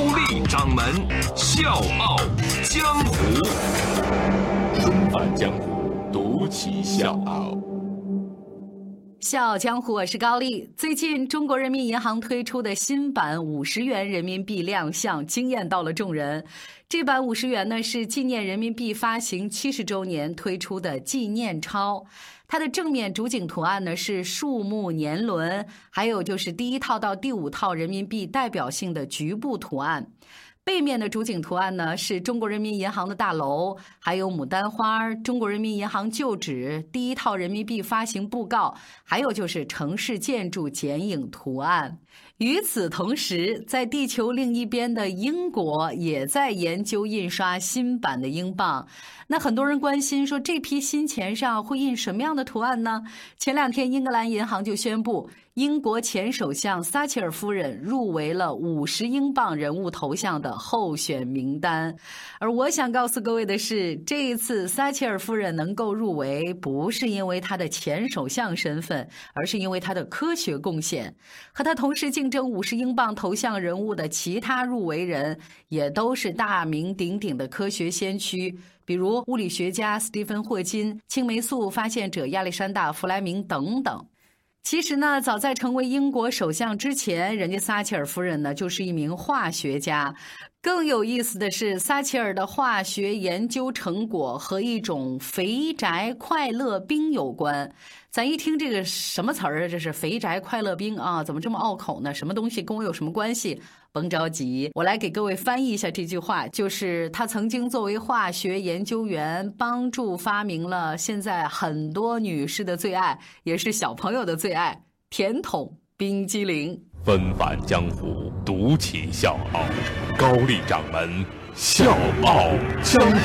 高丽掌门笑傲江湖，重返江湖，独骑笑傲。笑傲江湖，我是高丽。最近，中国人民银行推出的新版五十元人民币亮相，惊艳到了众人。这版五十元呢，是纪念人民币发行七十周年推出的纪念钞。它的正面主景图案呢是树木年轮，还有就是第一套到第五套人民币代表性的局部图案。背面的主景图案呢是中国人民银行的大楼，还有牡丹花、中国人民银行旧址、第一套人民币发行布告，还有就是城市建筑剪影图案。与此同时，在地球另一边的英国也在研究印刷新版的英镑。那很多人关心说，这批新钱上会印什么样的图案呢？前两天，英格兰银行就宣布。英国前首相撒切尔夫人入围了五十英镑人物头像的候选名单，而我想告诉各位的是，这一次撒切尔夫人能够入围，不是因为她的前首相身份，而是因为她的科学贡献。和她同是竞争五十英镑头像人物的其他入围人，也都是大名鼎鼎的科学先驱，比如物理学家斯蒂芬霍金、青霉素发现者亚历山大弗莱明等等。其实呢，早在成为英国首相之前，人家撒切尔夫人呢就是一名化学家。更有意思的是，撒切尔的化学研究成果和一种肥宅快乐冰有关。咱一听这个什么词儿啊？这是肥宅快乐冰啊？怎么这么拗口呢？什么东西跟我有什么关系？甭着急，我来给各位翻译一下这句话。就是他曾经作为化学研究员，帮助发明了现在很多女士的最爱，也是小朋友的最爱——甜筒冰激凌。纷返江湖，独起笑傲，高丽掌门笑傲江湖，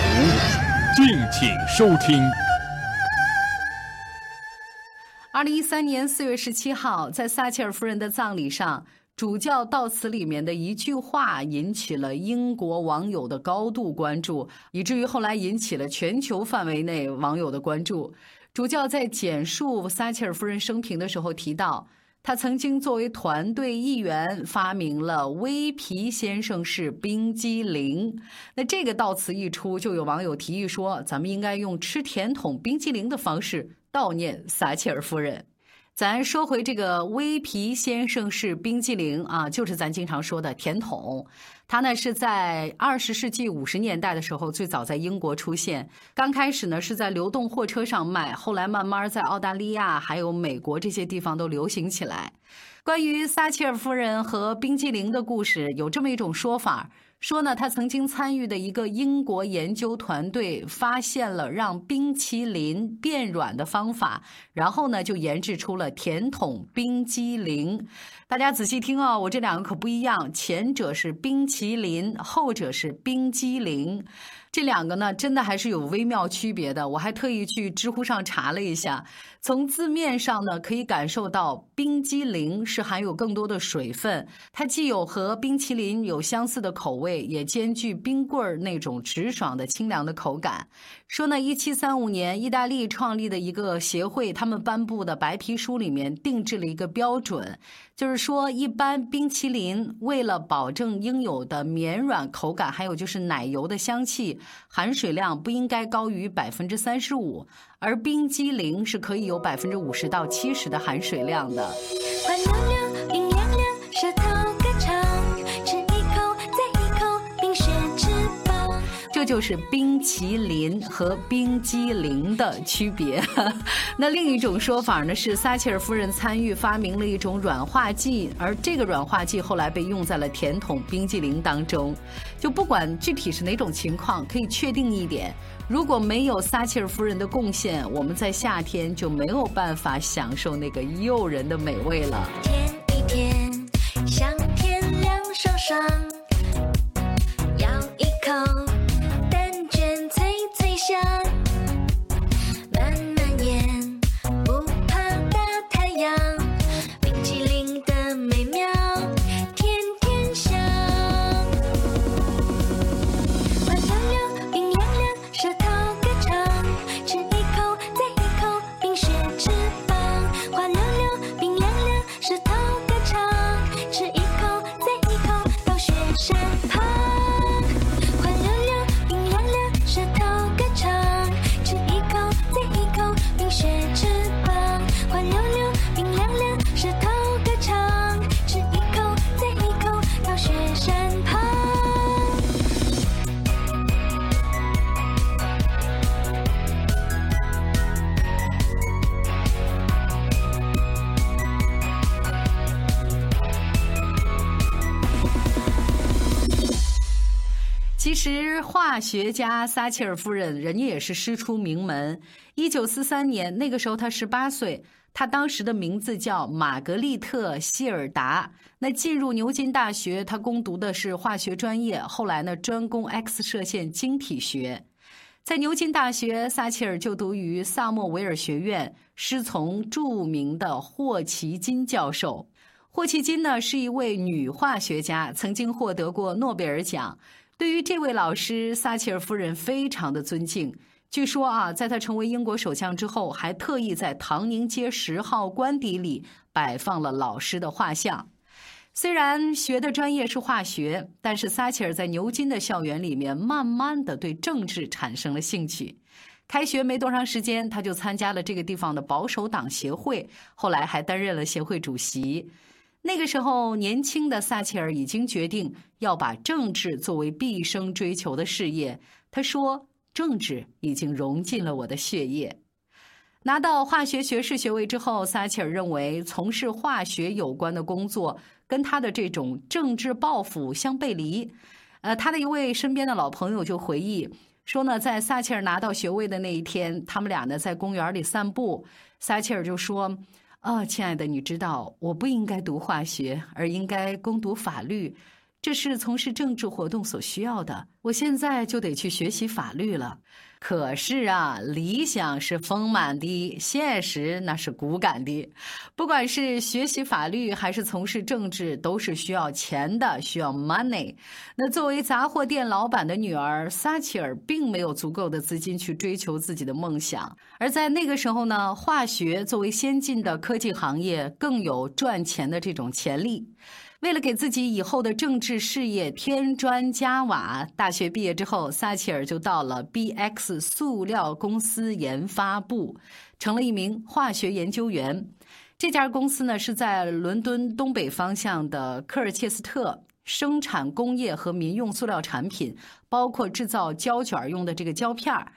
敬请收听。二零一三年四月十七号，在撒切尔夫人的葬礼上，主教悼词里面的一句话引起了英国网友的高度关注，以至于后来引起了全球范围内网友的关注。主教在简述撒切尔夫人生平的时候提到，他曾经作为团队一员发明了威皮先生式冰激凌。那这个悼词一出，就有网友提议说，咱们应该用吃甜筒冰激凌的方式。悼念撒切尔夫人，咱说回这个威皮先生式冰激凌啊，就是咱经常说的甜筒。它呢是在二十世纪五十年代的时候最早在英国出现，刚开始呢是在流动货车上卖，后来慢慢在澳大利亚还有美国这些地方都流行起来。关于撒切尔夫人和冰激凌的故事，有这么一种说法。说呢，他曾经参与的一个英国研究团队发现了让冰淇淋变软的方法，然后呢就研制出了甜筒冰激凌。大家仔细听哦，我这两个可不一样，前者是冰淇淋，后者是冰激凌。这两个呢，真的还是有微妙区别的。我还特意去知乎上查了一下，从字面上呢，可以感受到冰激凌是含有更多的水分，它既有和冰淇淋有相似的口味，也兼具冰棍儿那种直爽的清凉的口感。说呢，一七三五年，意大利创立的一个协会，他们颁布的白皮书里面定制了一个标准，就是说，一般冰淇淋为了保证应有的绵软口感，还有就是奶油的香气，含水量不应该高于百分之三十五，而冰激凌是可以有百分之五十到七十的含水量的。这就是冰麒麟和冰激凌的区别。那另一种说法呢是，撒切尔夫人参与发明了一种软化剂，而这个软化剂后来被用在了甜筒冰激凌当中。就不管具体是哪种情况，可以确定一点：如果没有撒切尔夫人的贡献，我们在夏天就没有办法享受那个诱人的美味了。舔一舔，香甜凉爽爽，咬一口。实，化学家撒切尔夫人，人家也是师出名门。一九四三年，那个时候她十八岁，她当时的名字叫玛格丽特·希尔达。那进入牛津大学，她攻读的是化学专业，后来呢，专攻 X 射线晶体学。在牛津大学，撒切尔就读于萨默维尔学院，师从著名的霍奇金教授。霍奇金呢，是一位女化学家，曾经获得过诺贝尔奖。对于这位老师，撒切尔夫人非常的尊敬。据说啊，在他成为英国首相之后，还特意在唐宁街十号官邸里摆放了老师的画像。虽然学的专业是化学，但是撒切尔在牛津的校园里面，慢慢的对政治产生了兴趣。开学没多长时间，他就参加了这个地方的保守党协会，后来还担任了协会主席。那个时候，年轻的撒切尔已经决定要把政治作为毕生追求的事业。他说：“政治已经融进了我的血液。”拿到化学学士学位之后，撒切尔认为从事化学有关的工作跟他的这种政治抱负相背离。呃，他的一位身边的老朋友就回忆说呢，在撒切尔拿到学位的那一天，他们俩呢在公园里散步，撒切尔就说。哦，亲爱的，你知道我不应该读化学，而应该攻读法律，这是从事政治活动所需要的。我现在就得去学习法律了。可是啊，理想是丰满的，现实那是骨感的。不管是学习法律还是从事政治，都是需要钱的，需要 money。那作为杂货店老板的女儿，撒切尔并没有足够的资金去追求自己的梦想。而在那个时候呢，化学作为先进的科技行业，更有赚钱的这种潜力。为了给自己以后的政治事业添砖加瓦，大学毕业之后，撒切尔就到了 BX 塑料公司研发部，成了一名化学研究员。这家公司呢是在伦敦东北方向的科尔切斯特，生产工业和民用塑料产品，包括制造胶卷用的这个胶片儿。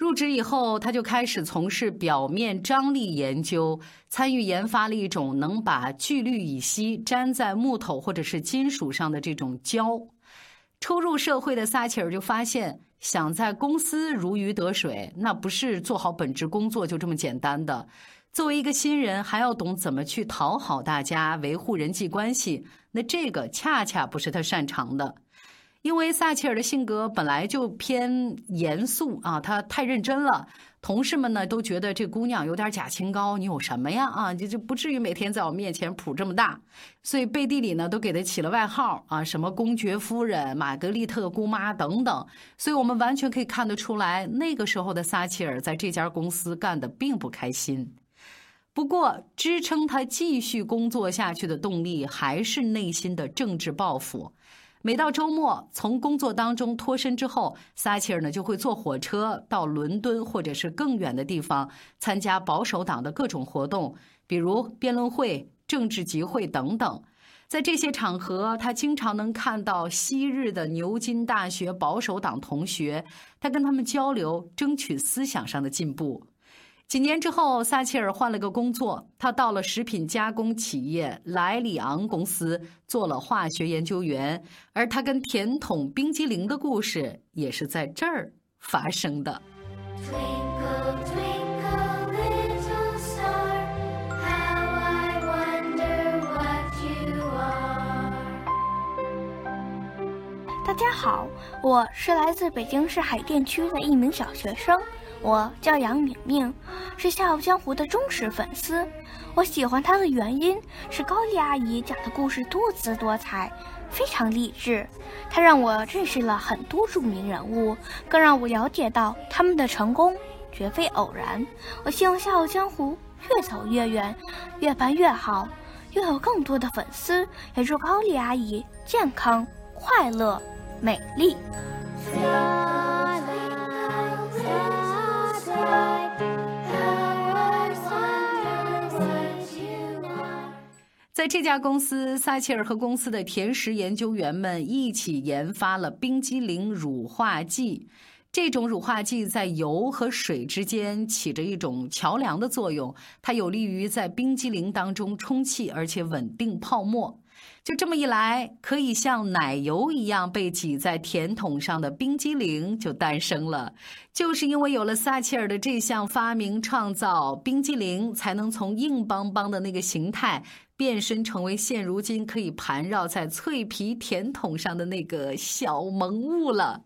入职以后，他就开始从事表面张力研究，参与研发了一种能把聚氯乙烯粘在木头或者是金属上的这种胶。初入社会的撒切尔就发现，想在公司如鱼得水，那不是做好本职工作就这么简单的。作为一个新人，还要懂怎么去讨好大家，维护人际关系，那这个恰恰不是他擅长的。因为撒切尔的性格本来就偏严肃啊，他太认真了。同事们呢都觉得这姑娘有点假清高，你有什么呀？啊，就就不至于每天在我面前谱这么大。所以背地里呢都给她起了外号啊，什么公爵夫人、玛格丽特姑妈等等。所以我们完全可以看得出来，那个时候的撒切尔在这家公司干的并不开心。不过，支撑他继续工作下去的动力还是内心的政治抱负。每到周末，从工作当中脱身之后，撒切尔呢就会坐火车到伦敦或者是更远的地方，参加保守党的各种活动，比如辩论会、政治集会等等。在这些场合，他经常能看到昔日的牛津大学保守党同学，他跟他们交流，争取思想上的进步。几年之后，撒切尔换了个工作，他到了食品加工企业莱里昂公司做了化学研究员，而他跟甜筒冰激凌的故事也是在这儿发生的。大家好，我是来自北京市海淀区的一名小学生。我叫杨明明，是《笑傲江湖》的忠实粉丝。我喜欢他的原因是高丽阿姨讲的故事多姿多彩，非常励志。她让我认识了很多著名人物，更让我了解到他们的成功绝非偶然。我希望《笑傲江湖》越走越远，越办越好，拥有更多的粉丝。也祝高丽阿姨健康、快乐、美丽。在这家公司，撒切尔和公司的甜食研究员们一起研发了冰激凌乳化剂。这种乳化剂在油和水之间起着一种桥梁的作用，它有利于在冰激凌当中充气，而且稳定泡沫。就这么一来，可以像奶油一样被挤在甜筒上的冰激凌就诞生了。就是因为有了撒切尔的这项发明创造，冰激凌才能从硬邦邦的那个形态变身成为现如今可以盘绕在脆皮甜筒上的那个小萌物了。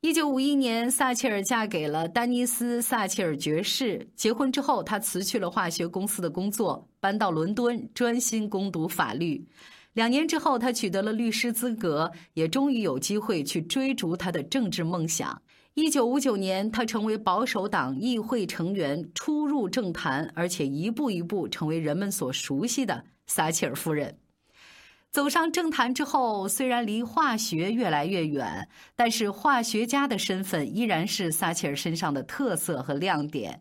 一九五一年，撒切尔嫁给了丹尼斯·撒切尔爵士。结婚之后，她辞去了化学公司的工作，搬到伦敦专心攻读法律。两年之后，他取得了律师资格，也终于有机会去追逐他的政治梦想。一九五九年，他成为保守党议会成员，初入政坛，而且一步一步成为人们所熟悉的撒切尔夫人。走上政坛之后，虽然离化学越来越远，但是化学家的身份依然是撒切尔身上的特色和亮点。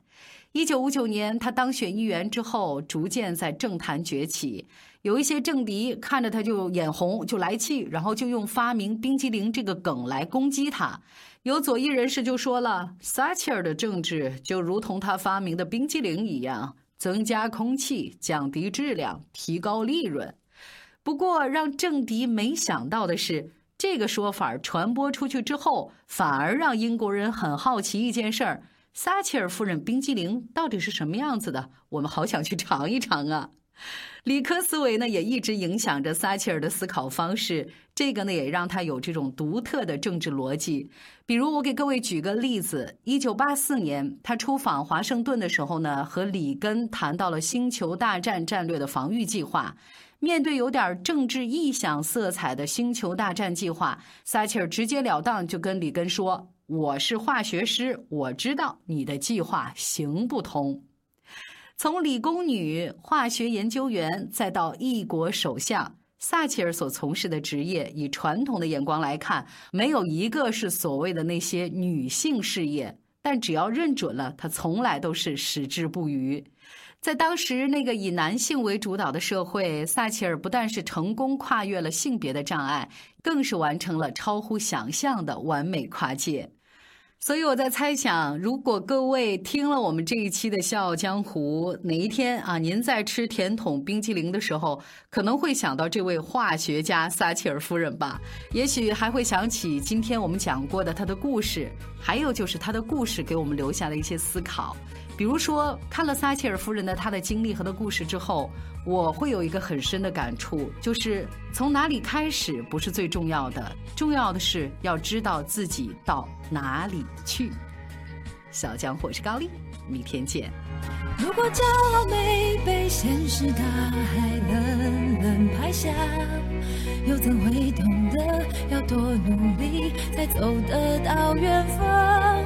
一九五九年，他当选议员之后，逐渐在政坛崛起。有一些政敌看着他就眼红，就来气，然后就用发明冰激凌这个梗来攻击他。有左翼人士就说了，撒切尔的政治就如同他发明的冰激凌一样，增加空气，降低质量，提高利润。不过，让政敌没想到的是，这个说法传播出去之后，反而让英国人很好奇一件事儿：撒切尔夫人冰激凌到底是什么样子的？我们好想去尝一尝啊！理科思维呢，也一直影响着撒切尔的思考方式。这个呢，也让他有这种独特的政治逻辑。比如，我给各位举个例子：一九八四年，他出访华盛顿的时候呢，和里根谈到了星球大战战略的防御计划。面对有点政治臆想色彩的星球大战计划，撒切尔直截了当就跟里根说：“我是化学师，我知道你的计划行不通。”从理工女、化学研究员，再到异国首相，撒切尔所从事的职业，以传统的眼光来看，没有一个是所谓的那些女性事业。但只要认准了，他从来都是矢志不渝。在当时那个以男性为主导的社会，撒切尔不但是成功跨越了性别的障碍，更是完成了超乎想象的完美跨界。所以我在猜想，如果各位听了我们这一期的《笑傲江湖》，哪一天啊，您在吃甜筒冰激凌的时候，可能会想到这位化学家撒切尔夫人吧？也许还会想起今天我们讲过的她的故事，还有就是她的故事给我们留下的一些思考。比如说，看了撒切尔夫人的她的经历和的故事之后，我会有一个很深的感触，就是从哪里开始不是最重要的，重要的是要知道自己到哪里去。小江我是高丽，明天见。如果骄傲没被现实大海冷冷拍下，又怎会懂得要多努力才走得到远方？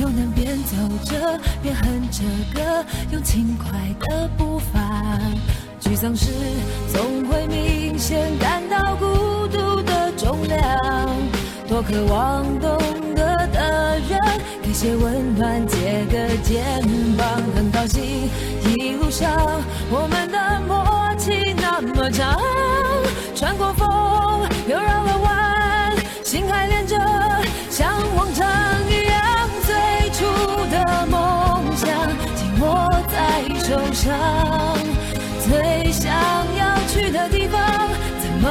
又能边走着边哼着歌，用轻快的步伐。沮丧时总会明显感到孤独的重量，多渴望懂得。的人，给些温暖，借个肩膀，很高兴一路上我们的默契那么长，穿过风走上，最想要去的地方，怎么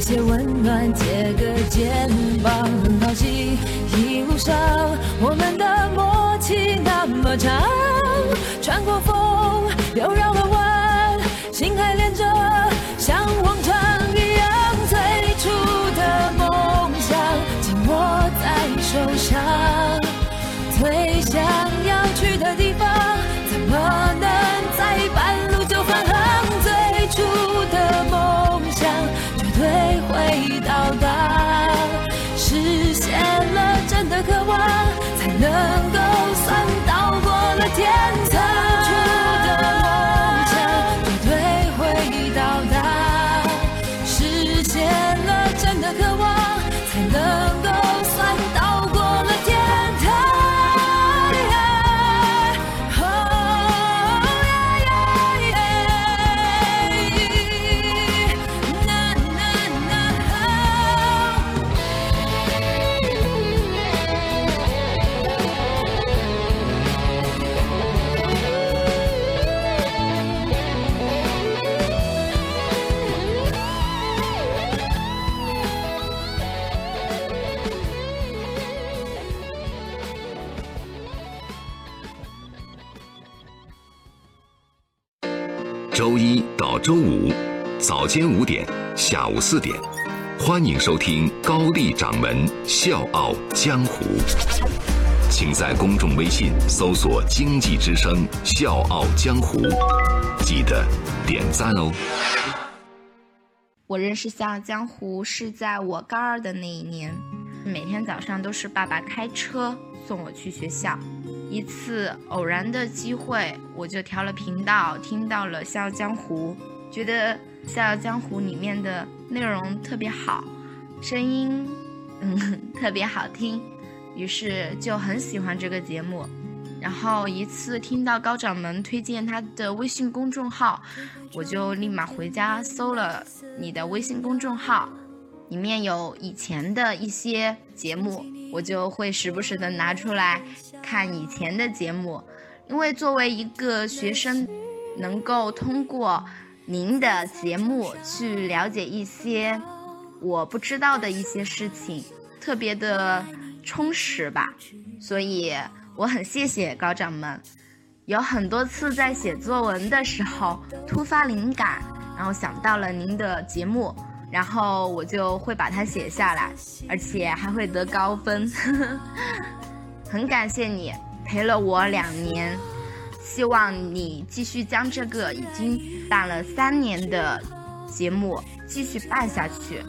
给些温暖，借个肩膀，很好奇一路上我们的默契那么长，穿过风周一到周五早间五点，下午四点，欢迎收听高丽掌门笑傲江湖。请在公众微信搜索“经济之声笑傲江湖”，记得点赞哦。我认识《笑傲江湖》是在我高二的那一年，每天早上都是爸爸开车送我去学校。一次偶然的机会，我就调了频道，听到了《笑傲江湖》，觉得《笑傲江湖》里面的内容特别好，声音嗯 特别好听，于是就很喜欢这个节目。然后一次听到高掌门推荐他的微信公众号，我就立马回家搜了你的微信公众号，里面有以前的一些节目，我就会时不时的拿出来。看以前的节目，因为作为一个学生，能够通过您的节目去了解一些我不知道的一些事情，特别的充实吧。所以我很谢谢高掌门。有很多次在写作文的时候突发灵感，然后想到了您的节目，然后我就会把它写下来，而且还会得高分。很感谢你陪了我两年希望你继续将这个已经办了三年的节目继续办下去。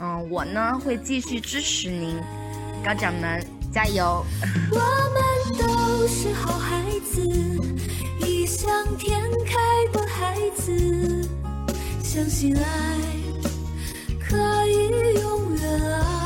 嗯我呢会继续支持您家长们加油我们都是好孩子异想天开的孩子相信爱可以永远啊